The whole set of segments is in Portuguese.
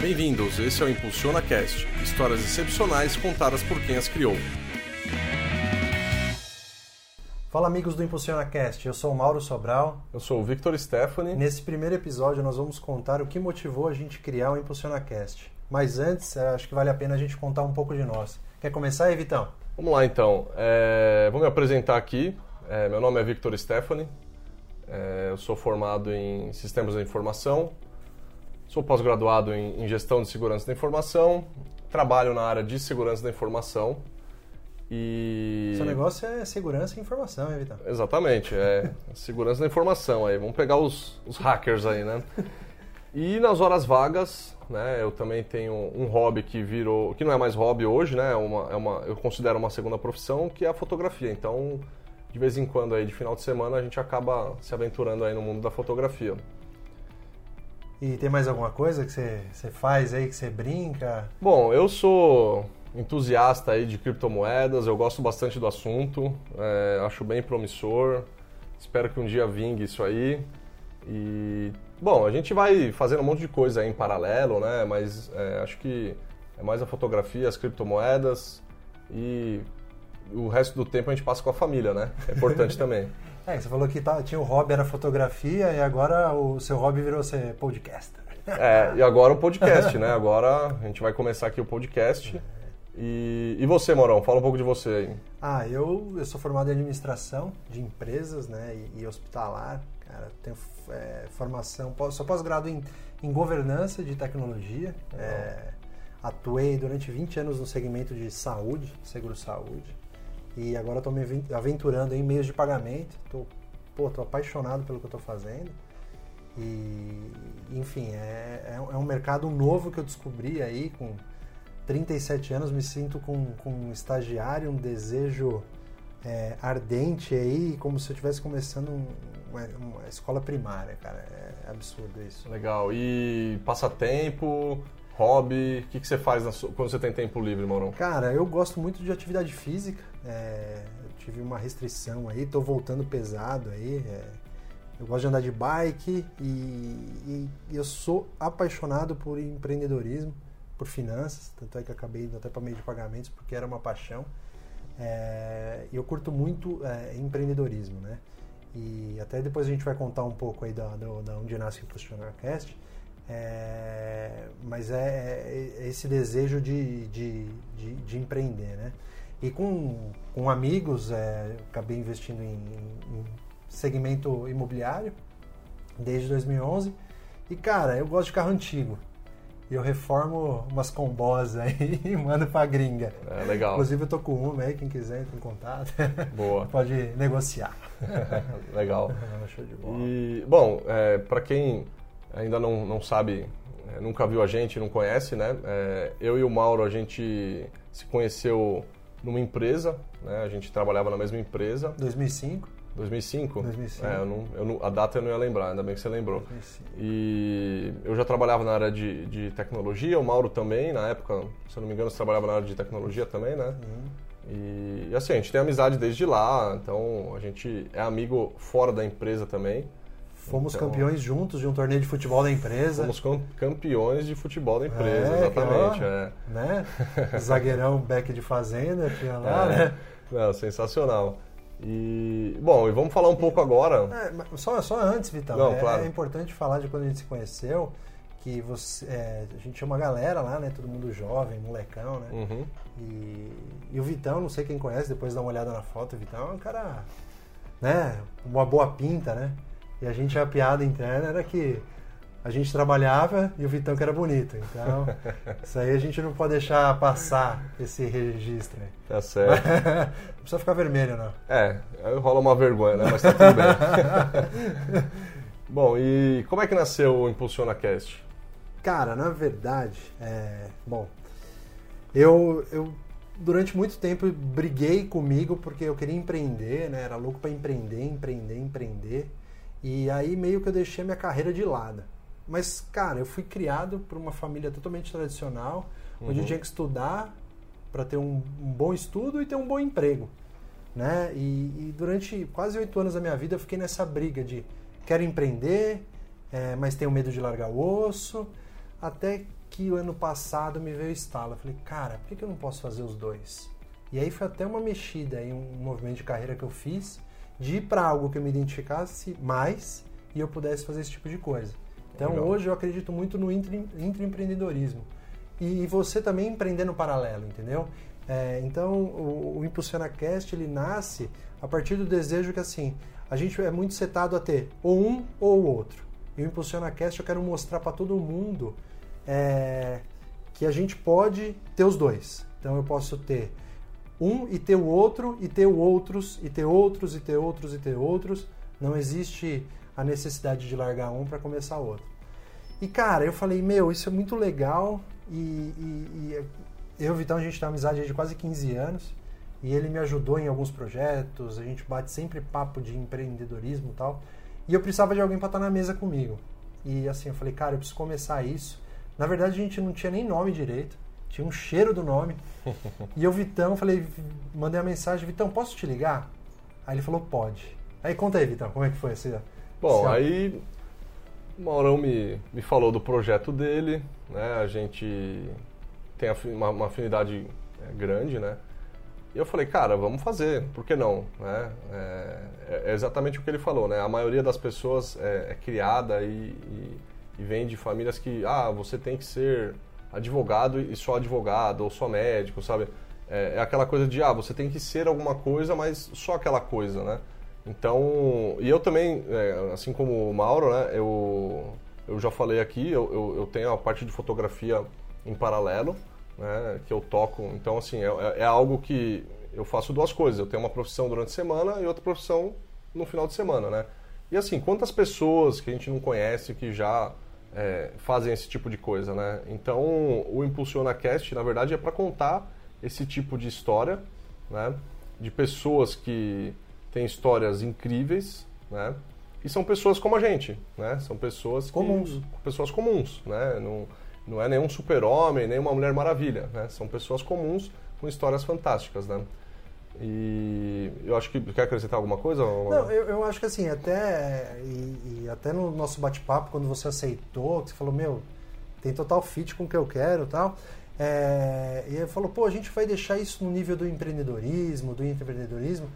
Bem-vindos, esse é o Impulsiona Cast, histórias excepcionais contadas por quem as criou. Fala amigos do Impulsiona Cast, eu sou o Mauro Sobral. Eu sou o Victor Stephanie. Nesse primeiro episódio nós vamos contar o que motivou a gente criar o Impulsiona Cast. Mas antes, eh, acho que vale a pena a gente contar um pouco de nós. Quer começar aí, Vitão? Vamos lá então. É, vou me apresentar aqui. É, meu nome é Victor Stephanie. É, eu sou formado em Sistemas da Informação. Sou pós-graduado em, em Gestão de Segurança da Informação. Trabalho na área de Segurança da Informação. E... Seu negócio é segurança e informação, hein, Vitão? Exatamente, é segurança da informação aí. Vamos pegar os, os hackers aí, né? E nas horas vagas, né, eu também tenho um hobby que virou, que não é mais hobby hoje, né, é uma, é uma, eu considero uma segunda profissão, que é a fotografia. Então, de vez em quando aí, de final de semana, a gente acaba se aventurando aí no mundo da fotografia. E tem mais alguma coisa que você, você faz aí, que você brinca? Bom, eu sou entusiasta aí de criptomoedas, eu gosto bastante do assunto, é, acho bem promissor, espero que um dia vingue isso aí. E, bom, a gente vai fazendo um monte de coisa aí em paralelo, né? Mas é, acho que é mais a fotografia, as criptomoedas e o resto do tempo a gente passa com a família, né? É importante também. É, você falou que tá, tinha o hobby era fotografia e agora o seu hobby virou ser podcaster. É, e agora o podcast, né? Agora a gente vai começar aqui o podcast. E, e você, Morão? Fala um pouco de você aí. Ah, eu, eu sou formado em administração de empresas né, e, e hospitalar. Cara, tenho é, formação, sou pós-grado em, em governança de tecnologia. É, atuei durante 20 anos no segmento de saúde, seguro-saúde. E agora estou me aventurando em meios de pagamento. Tô, pô, tô apaixonado pelo que eu estou fazendo. E, enfim, é, é, é um mercado novo que eu descobri aí com 37 anos, me sinto com, com um estagiário, um desejo é, ardente aí, como se eu estivesse começando um, uma, uma, escola primária, cara. É absurdo isso. Legal. E passatempo, hobby, o que, que você faz sua, quando você tem tempo livre, Maurão? Cara, eu gosto muito de atividade física. É, eu tive uma restrição aí, tô voltando pesado aí. É, eu gosto de andar de bike e, e, e eu sou apaixonado por empreendedorismo por finanças, tanto é que acabei indo até para meio de pagamentos porque era uma paixão. É, eu curto muito é, empreendedorismo, né? E até depois a gente vai contar um pouco aí da, da, da onde nasce o Funcionar Cast. É, mas é, é, esse desejo de, de, de, de, empreender, né? E com, com amigos, é, acabei investindo em, em segmento imobiliário desde 2011. E cara, eu gosto de carro antigo e eu reformo umas combós aí e mando pra gringa. É, legal. Inclusive eu tô com uma aí, quem quiser entra em contato. Boa. Pode negociar. legal. Show de bola. E, bom, é, para quem ainda não, não sabe, é, nunca viu a gente, não conhece, né? É, eu e o Mauro, a gente se conheceu numa empresa, né? A gente trabalhava na mesma empresa. 2005. 2005? 2005. É, eu não, eu não, a data eu não ia lembrar, ainda bem que você lembrou. 2005. E eu já trabalhava na área de, de tecnologia, o Mauro também, na época, se eu não me engano, você trabalhava na área de tecnologia também, né? Uhum. E, e, assim, a gente tem amizade desde lá, então a gente é amigo fora da empresa também. Fomos então, campeões juntos de um torneio de futebol da empresa. Fomos campeões de futebol da empresa, é, exatamente. é. Né? Zagueirão Beck de Fazenda tinha lá, é. né? Não, sensacional. E, bom, e vamos falar um pouco agora. É, só, só antes, Vitão, Não, é, claro. é, importante falar de quando a gente se conheceu, que você, é, a gente tinha uma galera lá, né? Todo mundo jovem, molecão, né? Uhum. E, e, o Vitão, não sei quem conhece, depois dá uma olhada na foto, o Vitão é um cara, né? Uma boa pinta, né? E a gente, a piada interna era que a gente trabalhava e o Vitão que era bonito. Então, isso aí a gente não pode deixar passar esse registro aí. Tá certo. não precisa ficar vermelho, não. É, rola uma vergonha, né? Mas tá tudo bem. Bom, e como é que nasceu o Impulsiona Cast? Cara, na verdade, é... bom, eu, eu durante muito tempo briguei comigo porque eu queria empreender, né? Era louco para empreender, empreender, empreender. E aí meio que eu deixei a minha carreira de lado. Mas, cara, eu fui criado por uma família totalmente tradicional, uhum. onde eu uhum. tinha que estudar para ter um, um, bom estudo e ter um bom emprego. Né? E, e durante quase oito anos da minha vida eu fiquei nessa briga de quero empreender, é, mas tenho medo de largar o osso, até que o ano passado me veio estala. Falei, cara, por que, que eu não posso fazer os dois? E aí foi até uma mexida em um movimento de carreira que eu fiz de ir para algo que eu me identificasse mais e eu pudesse fazer esse tipo de coisa. Então Legal. hoje eu acredito muito no intraempreendedorismo. E, e você também empreender no paralelo, entendeu? É, então o, o Impulsiona Cast ele nasce a partir do desejo que assim a gente é muito setado a ter ou um ou o outro. E o Impulsiona Cast eu quero mostrar para todo mundo é, que a gente pode ter os dois. Então eu posso ter um e ter o outro, e ter outros, e ter outros, e ter outros, e ter outros. Não existe a necessidade de largar um para começar outro. E cara, eu falei, meu, isso é muito legal. E, e, e eu e o Vitão, a gente tem uma amizade de quase 15 anos. E ele me ajudou em alguns projetos. A gente bate sempre papo de empreendedorismo e tal. E eu precisava de alguém para estar tá na mesa comigo. E assim, eu falei, cara, eu preciso começar isso. Na verdade, a gente não tinha nem nome direito. Tinha um cheiro do nome. e eu, Vitão, falei, mandei a mensagem, Vitão, posso te ligar? Aí ele falou, pode. Aí conta aí, Vitão, como é que foi esse. Bom, esse... aí o Maurão me, me falou do projeto dele, né? A gente tem uma, uma afinidade é, grande, né? E eu falei, cara, vamos fazer, por que não? Né? É, é exatamente o que ele falou, né? A maioria das pessoas é, é criada e, e, e, vem de famílias que, ah, você tem que ser advogado e só advogado, ou só médico, sabe? É, é aquela coisa de, ah, você tem que ser alguma coisa, mas só aquela coisa, né? Então, e eu também, é, assim como o Mauro, né? Eu, eu já falei aqui, eu, eu, eu tenho a parte de fotografia em paralelo, né, que eu toco. Então, assim, é, é, algo que eu faço duas coisas. Eu tenho uma profissão durante a semana e outra profissão no final de semana, né? E assim, quantas pessoas que a gente não conhece que já é, fazem esse tipo de coisa, né? Então, o Impulsiona Cast, na verdade, é para contar esse tipo de história, né? De pessoas que têm histórias incríveis, né? E são pessoas como a gente, né? São pessoas comuns, que, pessoas comuns, né? Não, não é nenhum super-homem, nem uma Mulher Maravilha, né? São pessoas comuns com histórias fantásticas, né? E eu acho que quer acrescentar alguma coisa? Não, eu, eu acho que assim, até e, e até no nosso bate-papo quando você aceitou, você falou, meu, tem total fit com o que eu quero, tal. É, e ele falou, pô, a gente vai deixar isso no nível do empreendedorismo, do empreendedorismo.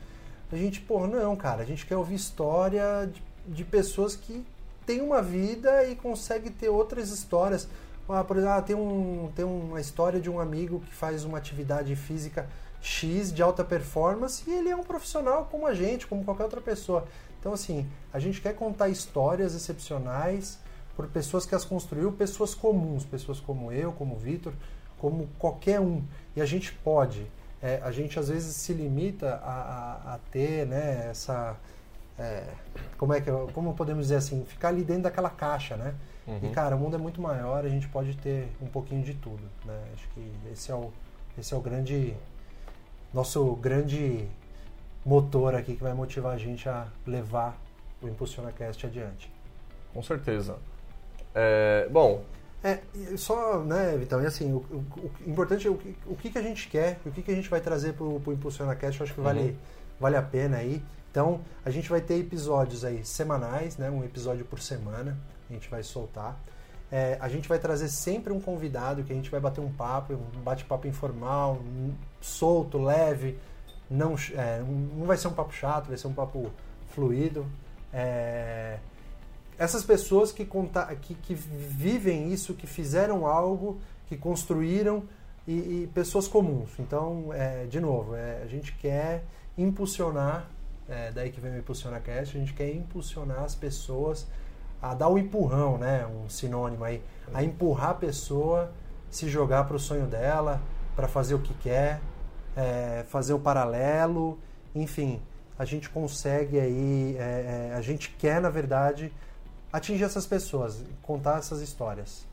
A gente, pô, não, cara, a gente quer ouvir história de, de pessoas que têm uma vida e conseguem ter outras histórias. Ah, por exemplo, ah, tem, um, tem uma história de um amigo que faz uma atividade física X de alta performance e ele é um profissional como a gente, como qualquer outra pessoa. Então, assim, a gente quer contar histórias excepcionais por pessoas que as construiu, pessoas comuns, pessoas como eu, como o Vitor, como qualquer um. E a gente pode. É, a gente às vezes se limita a, a, a ter né, essa. É, como é que como podemos dizer assim, ficar ali dentro daquela caixa, né? Uhum. E, cara, o mundo é muito maior, a gente pode ter um pouquinho de tudo, né? Acho que esse é o, esse é o grande... Nosso grande motor aqui que vai motivar a gente a levar o Impulsiona Cast adiante. Com certeza. É, bom... É, só, né, Vitão, e assim, o, o, o importante é o, o que, que a gente quer, o que, que a gente vai trazer para o Impulsiona Cast, eu acho que vale, uhum. vale a pena aí. Então, a gente vai ter episódios aí semanais, né, um episódio por semana a gente vai soltar. É, a gente vai trazer sempre um convidado que a gente vai bater um papo, um bate-papo informal, solto, leve. Não, é, não vai ser um papo chato, vai ser um papo fluido. É, essas pessoas que, conta, que, que, vivem isso, que fizeram algo, que construíram, e, e pessoas comuns. Então, é, de novo, é, a gente quer impulsionar, é, daí que vem o Impulsiona Cast, a gente quer impulsionar as pessoas a dar o um empurrão, né? Um sinônimo aí. A empurrar a pessoa, se jogar para o sonho dela, para fazer o que quer, é, fazer o paralelo, enfim, a gente consegue aí, é, é, a gente quer, na verdade, atingir essas pessoas, contar essas histórias.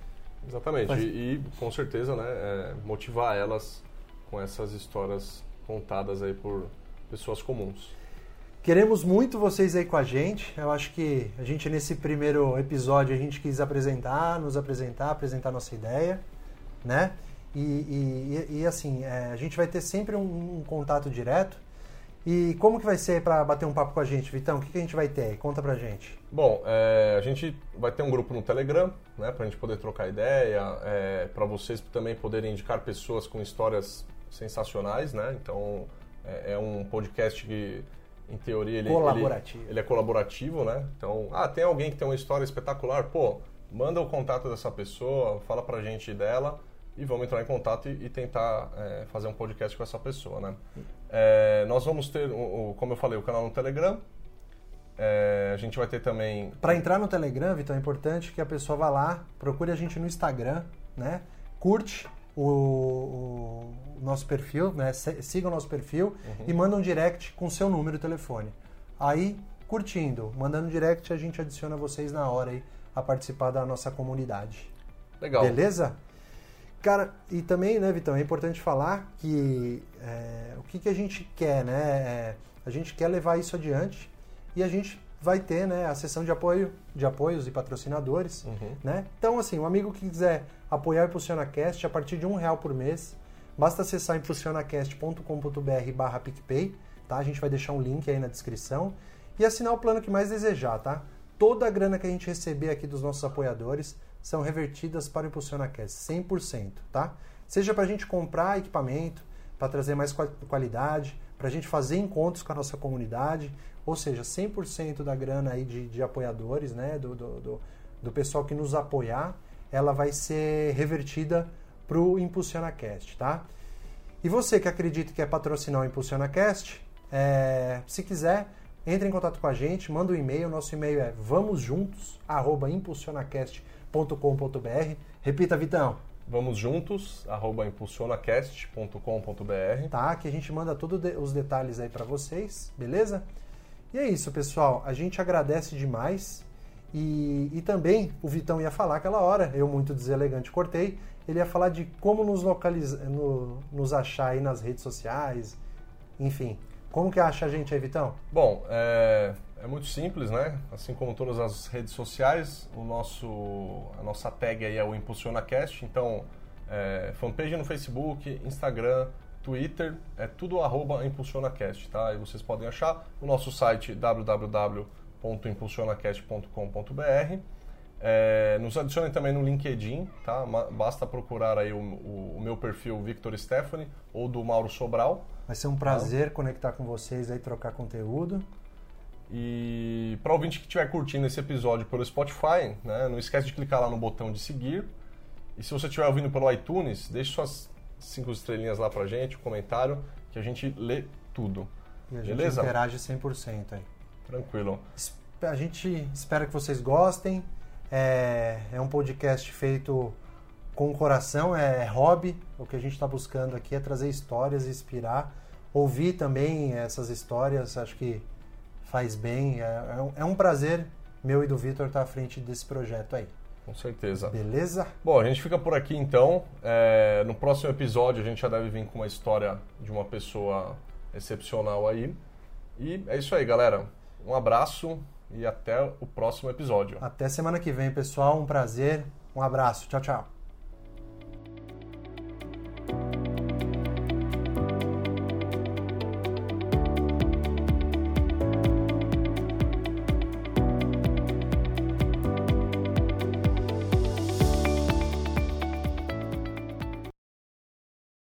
Exatamente, Mas... e, com certeza, né, é, motivar elas com essas histórias contadas aí por pessoas comuns. Queremos muito vocês aí com a gente. Eu acho que a gente nesse primeiro episódio a gente quis apresentar, nos apresentar, apresentar nossa ideia, né? E, e, e assim, é, a gente vai ter sempre um, um, contato direto E como que vai ser para bater um papo com a gente, Vitão? O que, que a gente vai ter? Conta pra gente. Bom, é, a gente vai ter um grupo no Telegram, né, para a gente poder trocar ideia, é, para vocês também poderem indicar pessoas com histórias sensacionais, né? Então é, é um podcast que, em teoria, ele, colaborativo. Ele, ele, é colaborativo, né? Então, ah, tem alguém que tem uma história espetacular, pô, manda o contato dessa pessoa, fala pra gente dela e vamos entrar em contato e, e tentar é, fazer um podcast com essa pessoa, né? É, nós vamos ter, o, o, como eu falei, o canal no Telegram. É, a gente vai ter também. Para entrar no Telegram, Vitor, é importante que a pessoa vá lá, procure a gente no Instagram, né? Curte o, o nosso perfil, né? Siga o nosso perfil uhum. e manda um direct com seu número de telefone. Aí, curtindo, mandando direct, a gente adiciona vocês na hora aí a participar da nossa comunidade. Legal. Beleza? Cara, e também, né, Vitão, é importante falar que é, o que, que a gente quer, né? É, a gente quer levar isso adiante e a gente vai ter né, a sessão de apoio de apoios e patrocinadores. Uhum. Né? Então, assim, um amigo que quiser apoiar o ImpulsionaCast a partir de um real por mês, basta acessar impulsionacast.com.br barra PicPay, tá? A gente vai deixar um link aí na descrição e assinar o plano que mais desejar, tá? Toda a grana que a gente receber aqui dos nossos apoiadores são revertidas para o ImpulsionaCast, 100%, tá? Seja para a gente comprar equipamento, para trazer mais qualidade, para a gente fazer encontros com a nossa comunidade, ou seja, 100% da grana aí de, de apoiadores, né, do, do, do, do, pessoal que nos apoiar, ela vai ser revertida para o ImpulsionaCast, tá? E você que acredita que é patrocinar o ImpulsionaCast, é, se quiser, entre em contato com a gente, manda um e-mail, nosso e-mail é vamosjuntos@impulsionacast.com.br. Repita, Vitão. Vamos juntos, arroba impulsionacast.com.br. Tá, que a gente manda todos os detalhes aí para vocês, beleza? E é isso, pessoal. A gente agradece demais. E, e também o Vitão ia falar aquela hora, eu muito deselegante cortei, ele ia falar de como nos localizar, no, nos achar aí nas redes sociais, enfim. Como que acha a gente aí, Vitão? Bom, é, é muito simples, né? Assim como todas as redes sociais, o nosso, a nossa tag aí é o ImpulsionaCast, então é, fanpage no Facebook, Instagram, Twitter, é tudo arroba ImpulsionaCast, tá? E vocês podem achar o nosso site www.impulsionacast.com.br. É, nos adicionem também no LinkedIn, tá? Basta procurar aí o, o, o, meu perfil Victor Stephanie ou do Mauro Sobral. Vai ser um prazer tá? conectar com vocês aí, trocar conteúdo. E para o ouvinte que estiver curtindo esse episódio pelo Spotify, né, não esquece de clicar lá no botão de seguir. E se você estiver ouvindo pelo iTunes, deixe suas cinco estrelinhas lá pra gente, um comentário, que a gente lê tudo. E a gente Beleza? interage 100% aí. Tranquilo. A gente espera que vocês gostem. É, é um podcast feito com o coração, é hobby. O que a gente está buscando aqui é trazer histórias, inspirar, ouvir também essas histórias. Acho que faz bem. É, é um prazer meu e do Vitor estar à frente desse projeto aí. Com certeza. Beleza? Bom, a gente fica por aqui então. É, no próximo episódio a gente já deve vir com uma história de uma pessoa excepcional aí. E é isso aí, galera. Um abraço e até o próximo episódio. Até semana que vem, pessoal. Um prazer. Um abraço. Tchau, tchau.